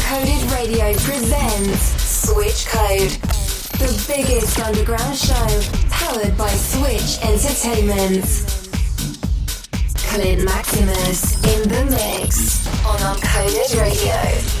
Uncoded Radio presents Switch Code, the biggest underground show powered by Switch Entertainment. Clint Maximus in the mix on Uncoded Radio.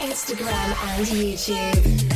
Instagram and YouTube.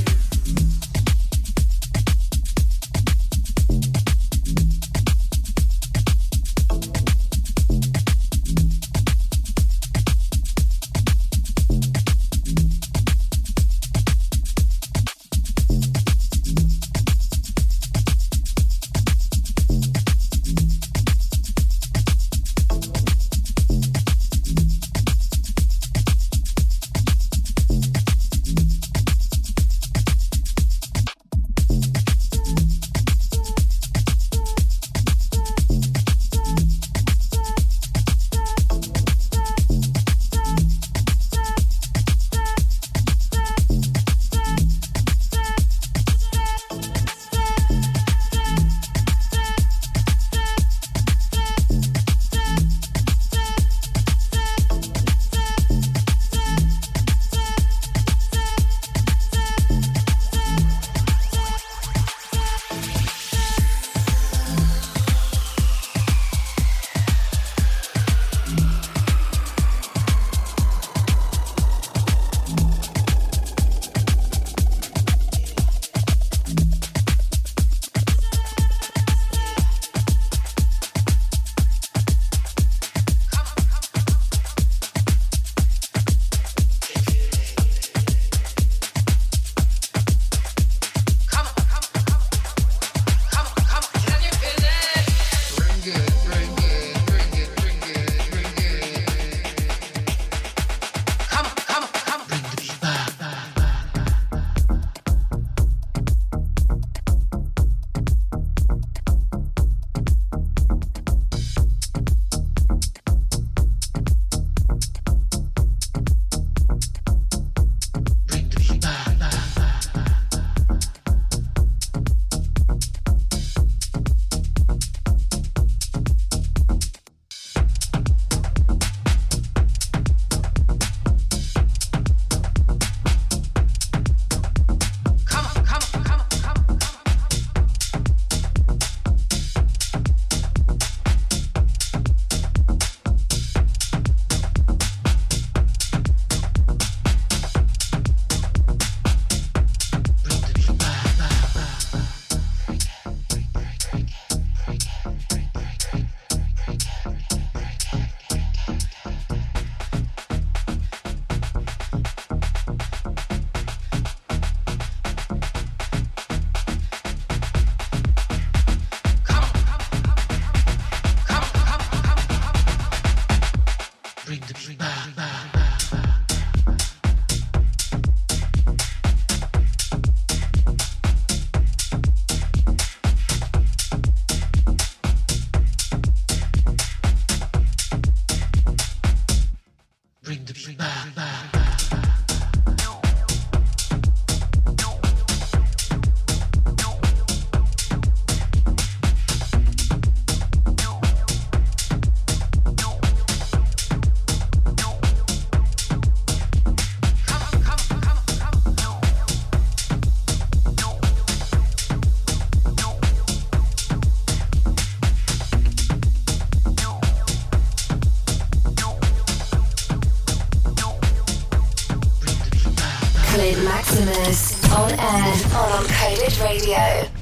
Maximus on air on Uncoded Radio.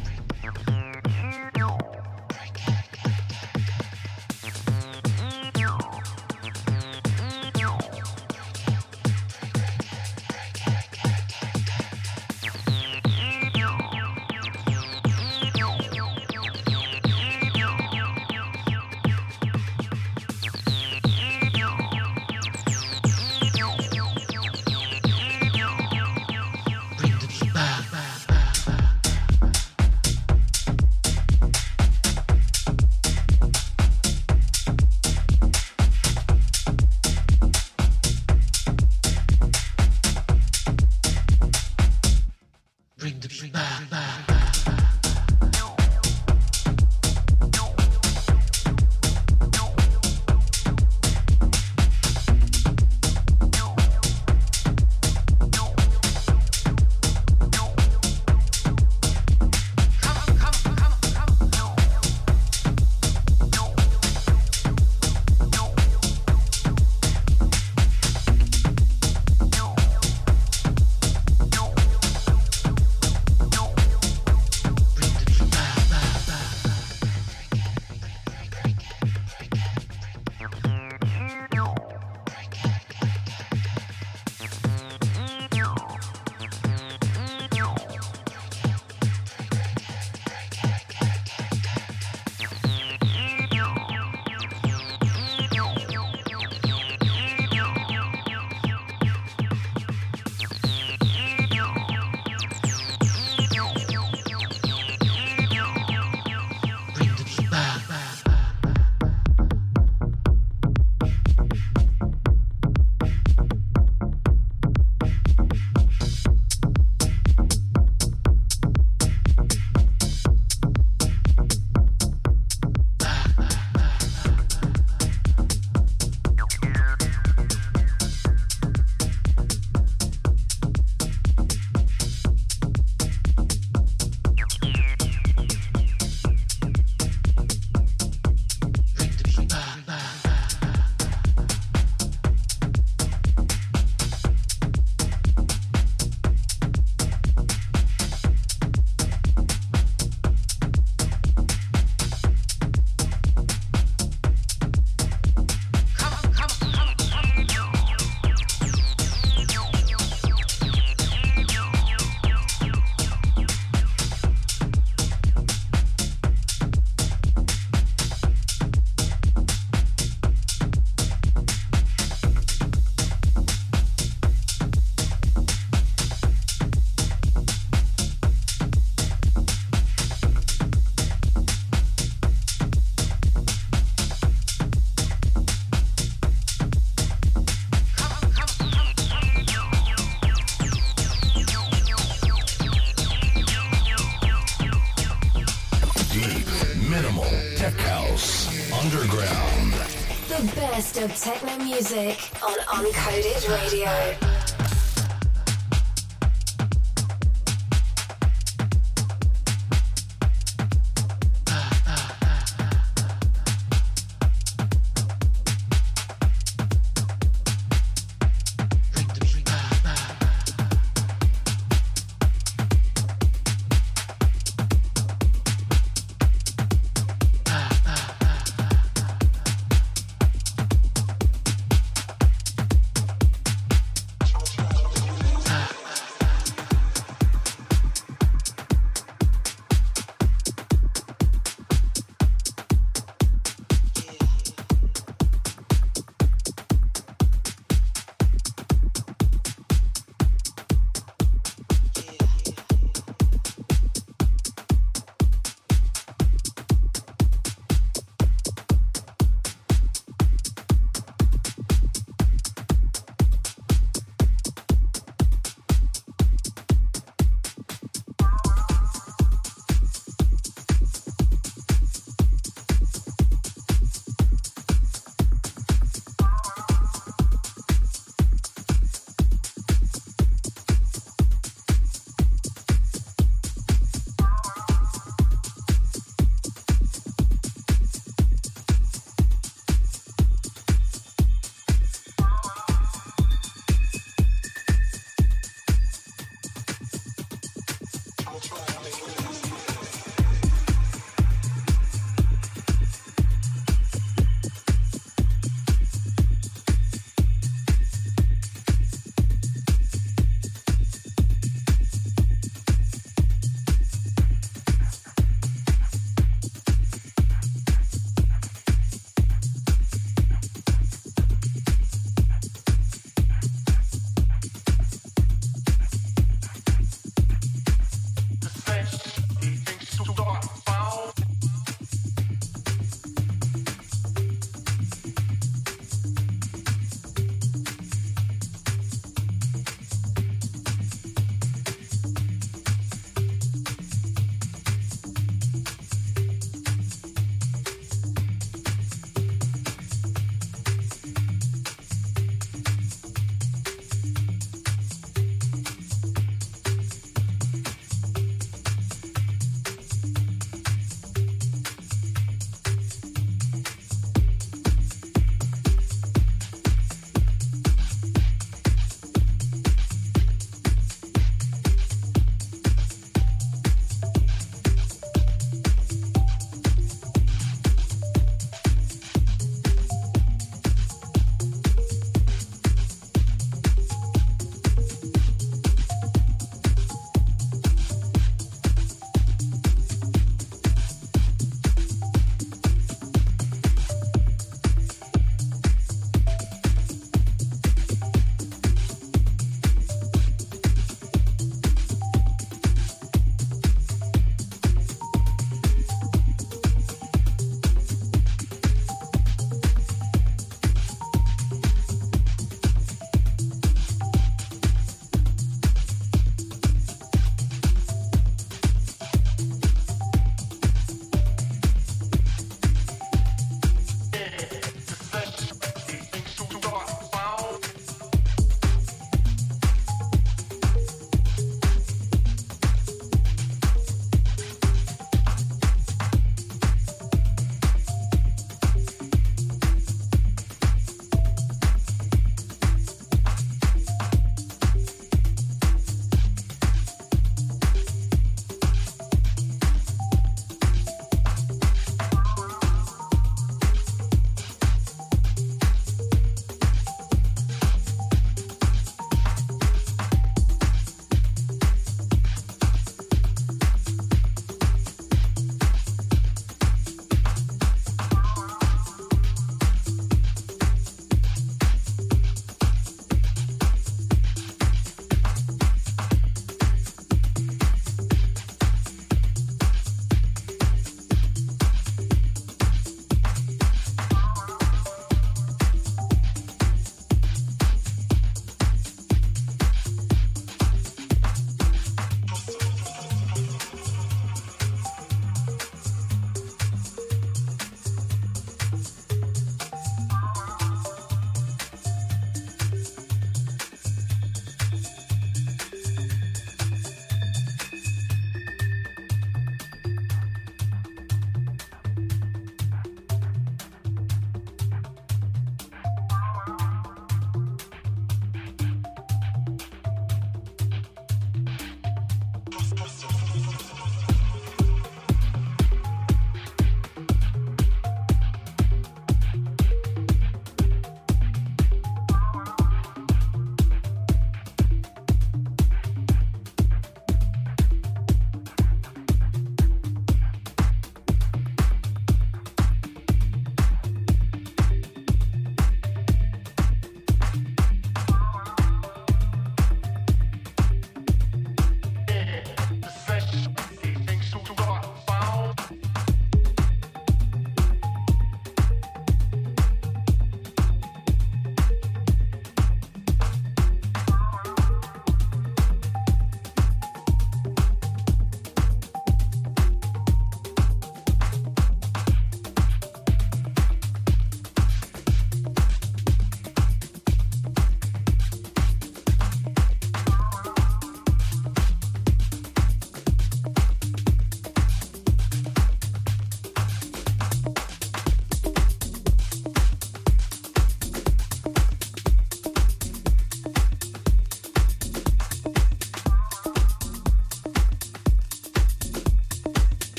Music on Uncoded Radio.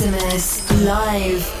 Maximus live.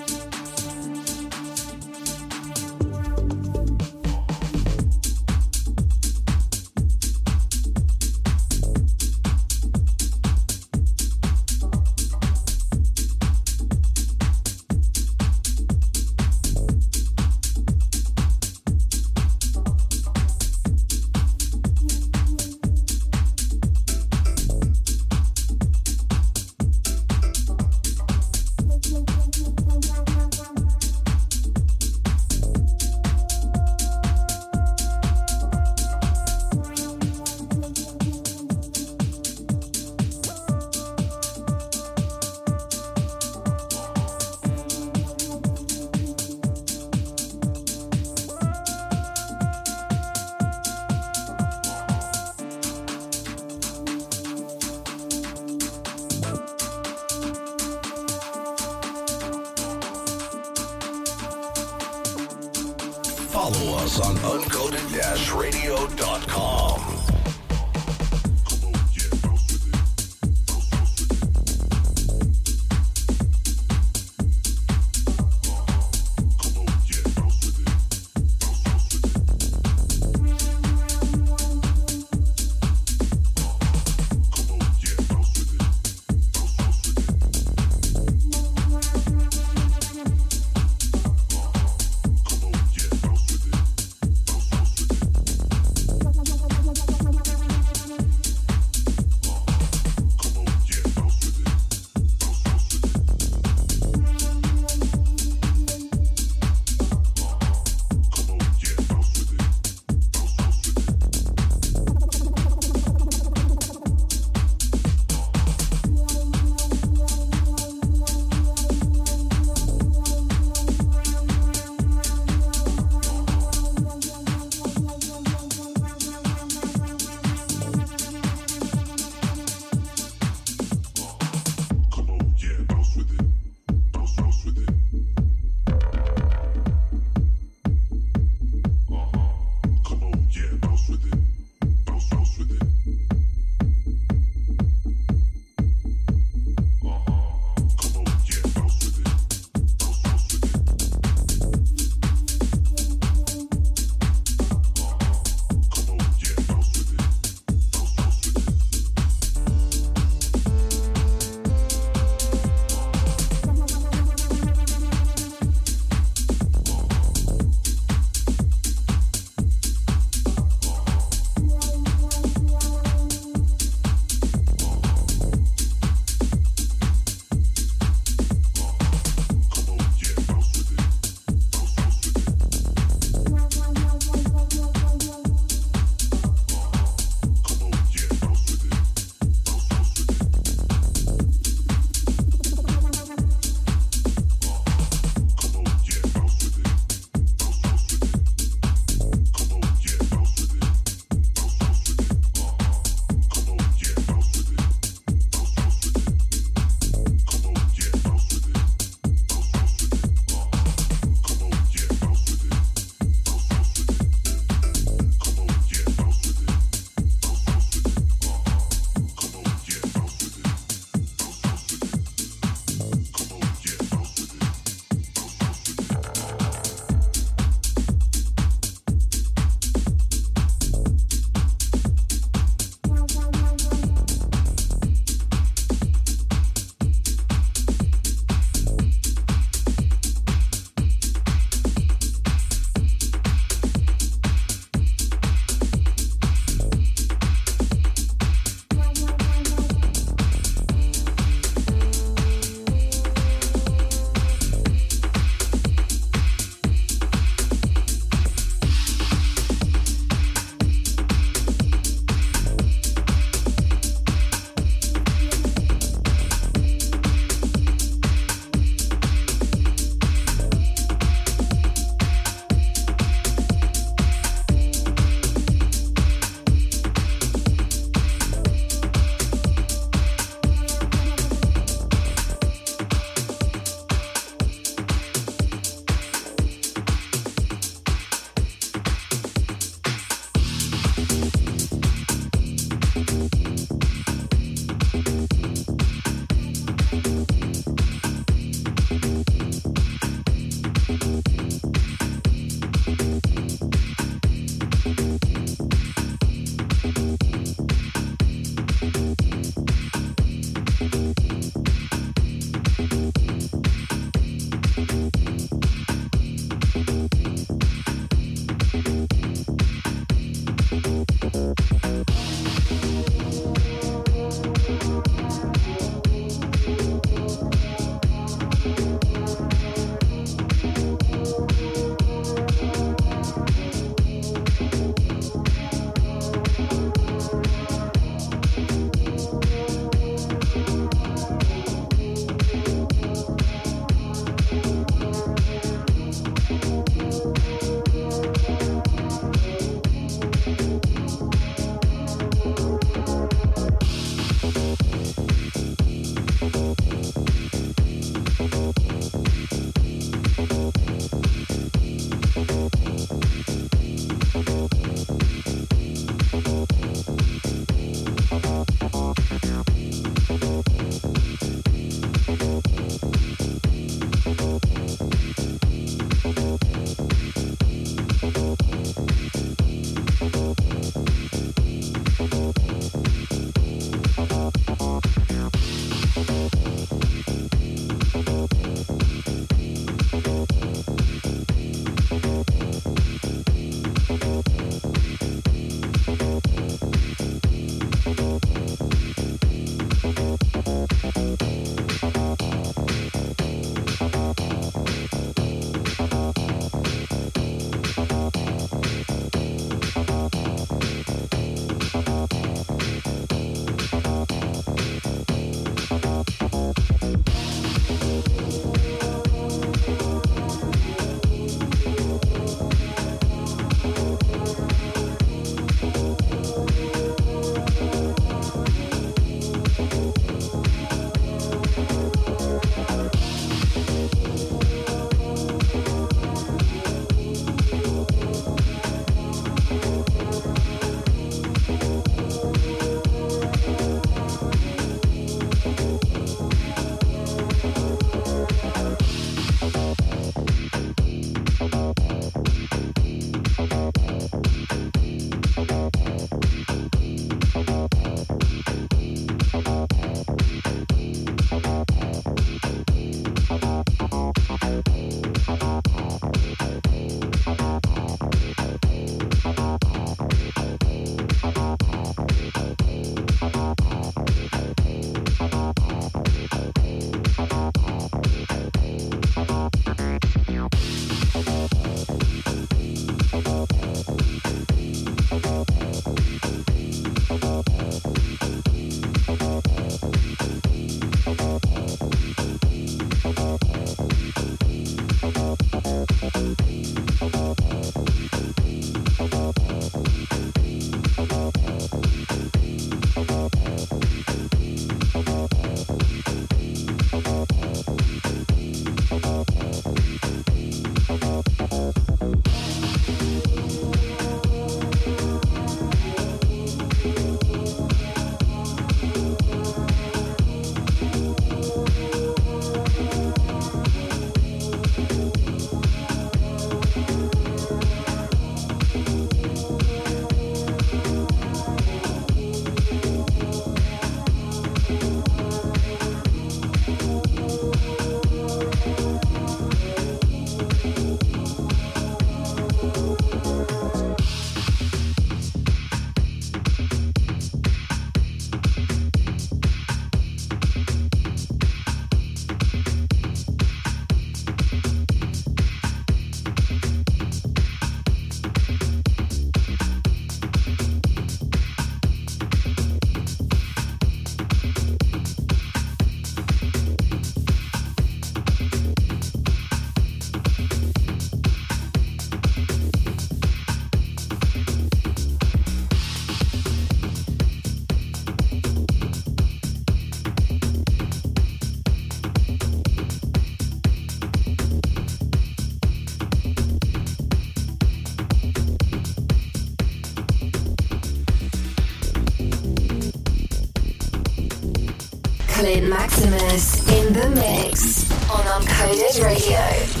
Maximus in the mix on Uncoded Radio.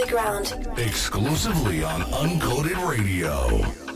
Underground. Exclusively on Uncoded Radio.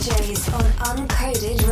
DJs on Uncoded